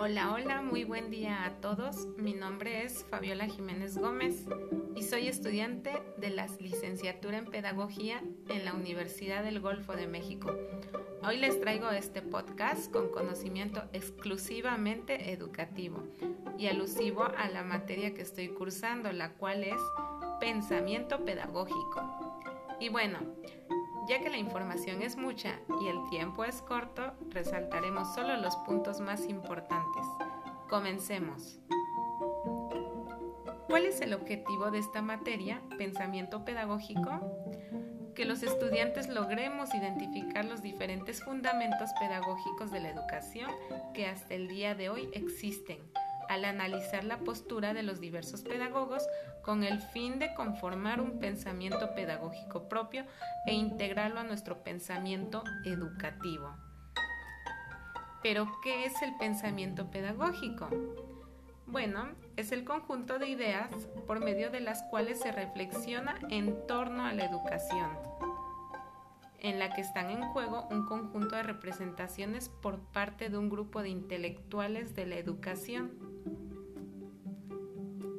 Hola, hola, muy buen día a todos. Mi nombre es Fabiola Jiménez Gómez y soy estudiante de la licenciatura en Pedagogía en la Universidad del Golfo de México. Hoy les traigo este podcast con conocimiento exclusivamente educativo y alusivo a la materia que estoy cursando, la cual es pensamiento pedagógico. Y bueno, ya que la información es mucha y el tiempo es corto, resaltaremos solo los puntos más importantes. Comencemos. ¿Cuál es el objetivo de esta materia, pensamiento pedagógico? Que los estudiantes logremos identificar los diferentes fundamentos pedagógicos de la educación que hasta el día de hoy existen al analizar la postura de los diversos pedagogos con el fin de conformar un pensamiento pedagógico propio e integrarlo a nuestro pensamiento educativo. Pero, ¿qué es el pensamiento pedagógico? Bueno, es el conjunto de ideas por medio de las cuales se reflexiona en torno a la educación, en la que están en juego un conjunto de representaciones por parte de un grupo de intelectuales de la educación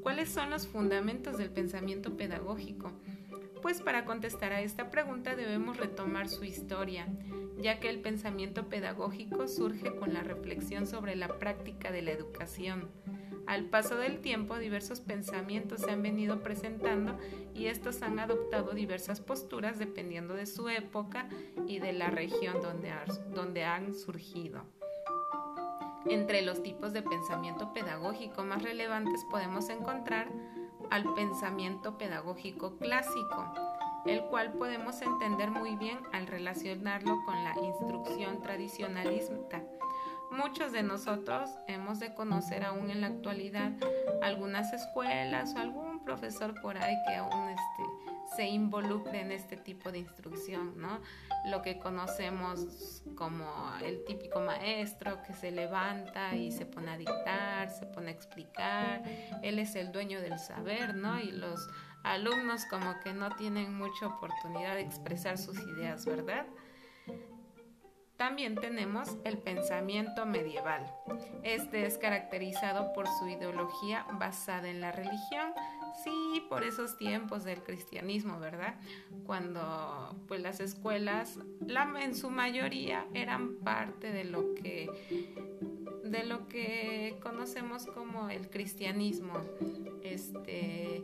¿Cuáles son los fundamentos del pensamiento pedagógico? Pues para contestar a esta pregunta debemos retomar su historia, ya que el pensamiento pedagógico surge con la reflexión sobre la práctica de la educación. Al paso del tiempo, diversos pensamientos se han venido presentando y estos han adoptado diversas posturas dependiendo de su época y de la región donde, han surgido. Entre los tipos de pensamiento pedagógico más relevantes podemos encontrar al pensamiento pedagógico clásico, el cual podemos entender muy bien al relacionarlo con la instrucción tradicionalista. Muchos de nosotros hemos de conocer aún en la actualidad algunas escuelas o algún profesor por ahí que aún se involucre en este tipo de instrucción, ¿no? Lo que conocemos como el típico maestro que se levanta y se pone a dictar, se pone a explicar, él es el dueño del saber, ¿no? Y los alumnos como que no tienen mucha oportunidad de expresar sus ideas, ¿verdad? También tenemos el pensamiento medieval. Este es caracterizado por su ideología basada en la religión, Sí, por esos tiempos del cristianismo, ¿verdad? Cuando pues las escuelas, la, en su mayoría, eran parte de lo que de lo que conocemos como el cristianismo, este,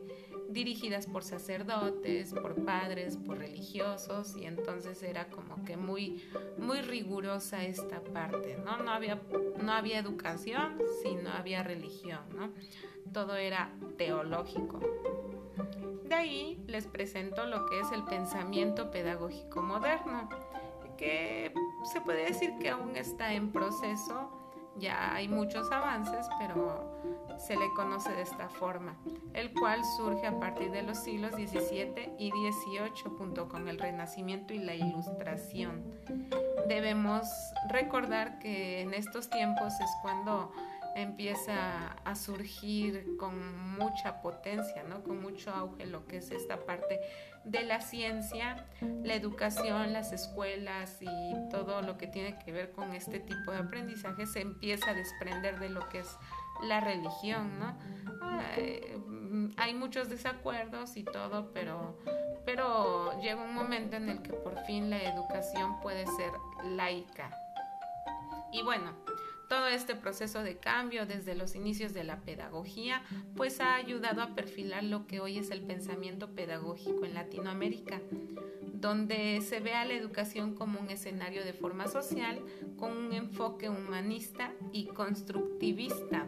dirigidas por sacerdotes, por padres, por religiosos, y entonces era como que muy, muy rigurosa esta parte, ¿no? No había, no había educación, sino había religión, ¿no? todo era teológico. De ahí les presento lo que es el pensamiento pedagógico moderno, que se puede decir que aún está en proceso, ya hay muchos avances, pero se le conoce de esta forma, el cual surge a partir de los siglos XVII y XVIII junto con el Renacimiento y la Ilustración. Debemos recordar que en estos tiempos es cuando empieza a surgir con mucha potencia, ¿no? con mucho auge lo que es esta parte de la ciencia, la educación, las escuelas y todo lo que tiene que ver con este tipo de aprendizaje se empieza a desprender de lo que es la religión, ¿no? hay muchos desacuerdos y todo, pero, pero llega un momento en el que por fin la educación puede ser laica. Y bueno, todo este proceso de cambio desde los inicios de la pedagogía pues ha ayudado a perfilar lo que hoy es el pensamiento pedagógico en Latinoamérica, donde se ve a la educación como un escenario de forma social con un enfoque humanista y constructivista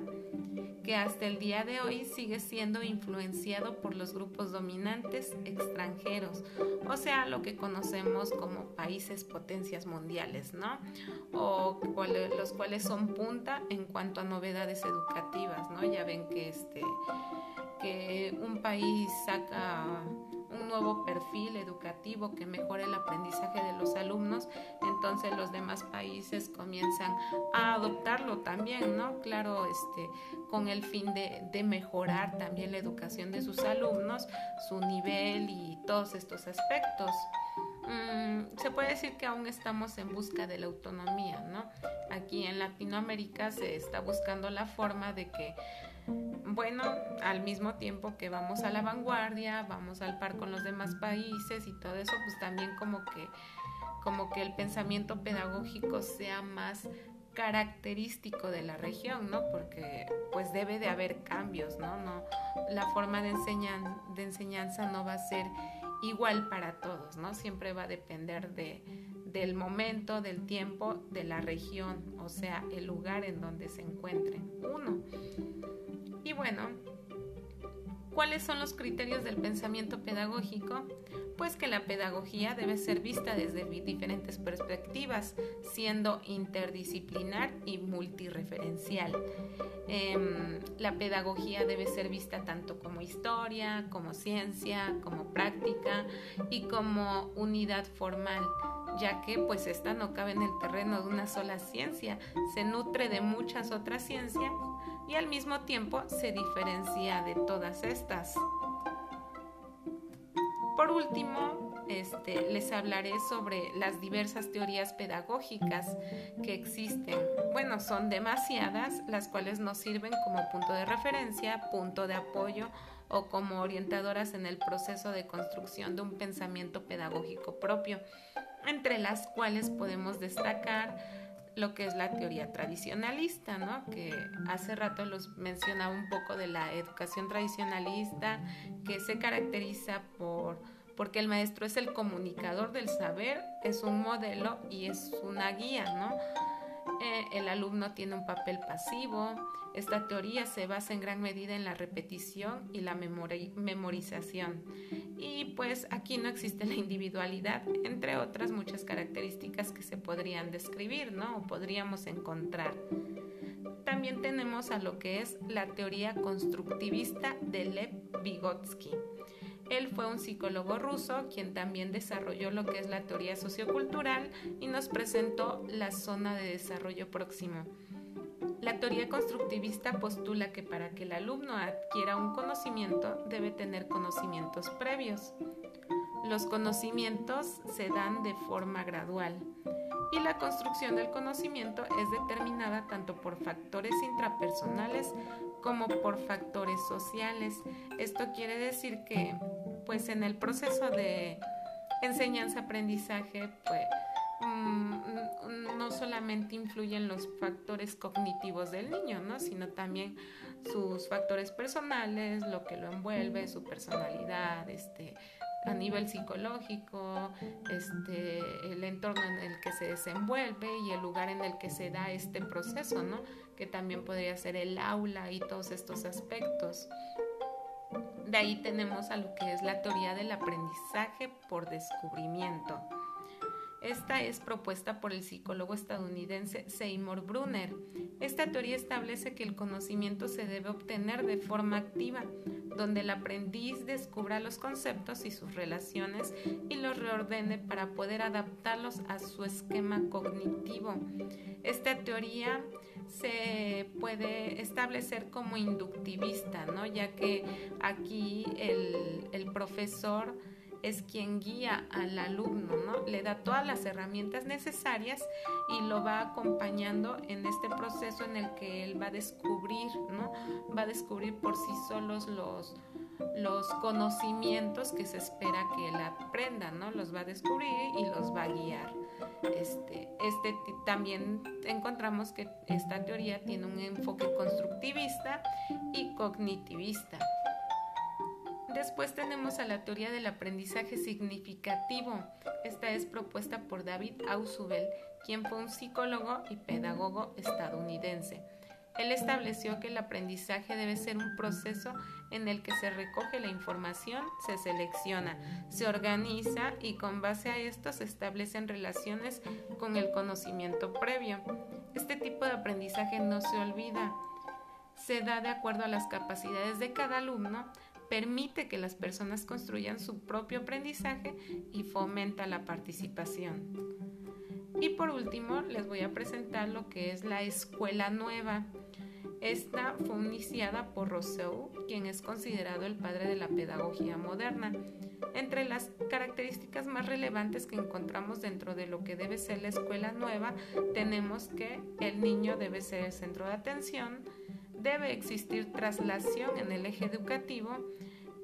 que hasta el día de hoy sigue siendo influenciado por los grupos dominantes extranjeros, o sea, lo que conocemos como países potencias mundiales, ¿no? O los cuales son punta en cuanto a novedades educativas, ¿no? Ya ven que este que un país saca un nuevo perfil educativo que mejore el aprendizaje de los alumnos, entonces los demás países comienzan a adoptarlo también, ¿no? Claro, este, con el fin de, de mejorar también la educación de sus alumnos, su nivel y todos estos aspectos. mm, se puede decir que aún estamos en busca de la autonomía, ¿no? Aquí en Latinoamérica se está buscando la forma de que bueno, al mismo tiempo que vamos a la vanguardia, vamos al par con los demás países y todo eso, pues también como que como que el pensamiento pedagógico sea más característico de la región, ¿no? Porque pues debe de haber cambios, ¿no? no la forma de, de enseñanza no va a ser igual para todos, ¿no? Siempre va a depender de, del momento, del tiempo, de la región, o sea, el lugar en donde se encuentre uno. Bueno, ¿cuáles son los criterios del pensamiento pedagógico? Pues que la pedagogía debe ser vista desde diferentes perspectivas, siendo interdisciplinar y multireferencial. Em, la pedagogía debe ser vista tanto como historia, como ciencia, como práctica y como unidad formal ya que pues esta no cabe en el terreno de una sola ciencia, se nutre de muchas otras ciencias y al mismo tiempo se diferencia de todas estas. Por último, este, les hablaré sobre las diversas teorías pedagógicas que existen. Bueno, son demasiadas, las cuales nos sirven como punto de referencia, punto de apoyo o como orientadoras en el proceso de construcción de un pensamiento pedagógico propio, entre las cuales podemos destacar lo que es la teoría tradicionalista, ¿no? Que hace rato los mencionaba un poco de la educación tradicionalista, que se caracteriza por porque el maestro es el comunicador del saber, es un modelo y es una guía, ¿no? Eh, el alumno tiene un papel pasivo. Esta teoría se basa en gran medida en la repetición y la memorización. Y pues aquí no existe la individualidad, entre otras muchas características que se podrían describir, ¿no? O podríamos encontrar. También tenemos a lo que es la teoría constructivista de Lev Vygotsky. Él fue un psicólogo ruso quien también desarrolló lo que es la teoría sociocultural y nos presentó la zona de desarrollo próximo. La teoría constructivista postula que para que el alumno adquiera un conocimiento debe tener conocimientos previos. Los conocimientos se dan de forma gradual y la construcción del conocimiento es determinada tanto por factores intrapersonales como por factores sociales. Esto quiere decir que pues en el proceso de enseñanza-aprendizaje pues mm, no solamente influyen los factores cognitivos del niño, ¿no? sino también sus factores personales, lo que lo envuelve, su personalidad, este, a nivel psicológico, este, el entorno en el que se desenvuelve y el lugar en el que se da este proceso, ¿no? Que también podría ser el aula y todos estos aspectos. De ahí tenemos a lo que es la teoría del aprendizaje por descubrimiento. Esta es propuesta por el psicólogo estadounidense Seymour Brunner. Esta teoría establece que el conocimiento se debe obtener de forma activa, donde el aprendiz descubra los conceptos y sus relaciones y los reordene para poder adaptarlos a su esquema cognitivo. Esta teoría se puede establecer como inductivista, ¿no? ya que aquí el, el profesor es quien guía al alumno, ¿no? Le da todas las herramientas necesarias y lo va acompañando en este proceso en el que él va a descubrir, ¿no? Va a descubrir por sí solos los, los conocimientos que se espera que él aprenda, ¿no? Los va a descubrir y los va a guiar. Este, este también encontramos que esta teoría tiene un enfoque constructivista y cognitivista. Después tenemos a la teoría del aprendizaje significativo. Esta es propuesta por David Ausubel, quien fue un psicólogo y pedagogo estadounidense. Él estableció que el aprendizaje debe ser un proceso en el que se recoge la información, se selecciona, se organiza y con base a esto se establecen relaciones con el conocimiento previo. Este tipo de aprendizaje no se olvida, se da de acuerdo a las capacidades de cada alumno, permite que las personas construyan su propio aprendizaje y fomenta la participación. Y por último, les voy a presentar lo que es la escuela nueva. Esta fue iniciada por Rousseau, quien es considerado el padre de la pedagogía moderna. Entre las características más relevantes que encontramos dentro de lo que debe ser la escuela nueva, tenemos que el niño debe ser el centro de atención, debe existir traslación en el eje educativo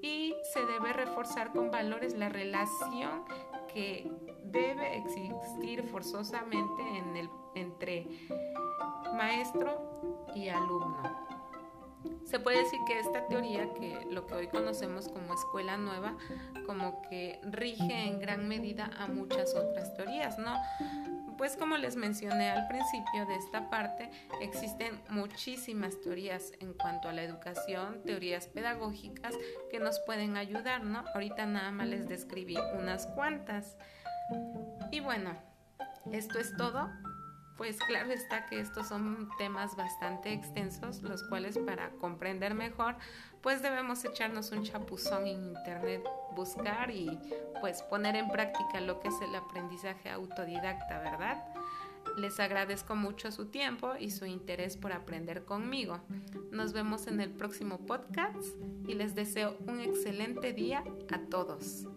y se debe reforzar con valores la relación que debe existir forzosamente en el, entre maestro y alumno. Se puede decir que esta teoría, que lo que hoy conocemos como escuela nueva, como que rige en gran medida a muchas otras teorías, ¿no? Pues como les mencioné al principio de esta parte, existen muchísimas teorías en cuanto a la educación, teorías pedagógicas que nos pueden ayudar, ¿no? Ahorita nada más les describí unas cuantas. Y bueno, esto es todo. Pues claro está que estos son temas bastante extensos, los cuales para comprender mejor, pues debemos echarnos un chapuzón en internet, buscar y pues poner en práctica lo que es el aprendizaje autodidacta, ¿verdad? Les agradezco mucho su tiempo y su interés por aprender conmigo. Nos vemos en el próximo podcast y les deseo un excelente día a todos.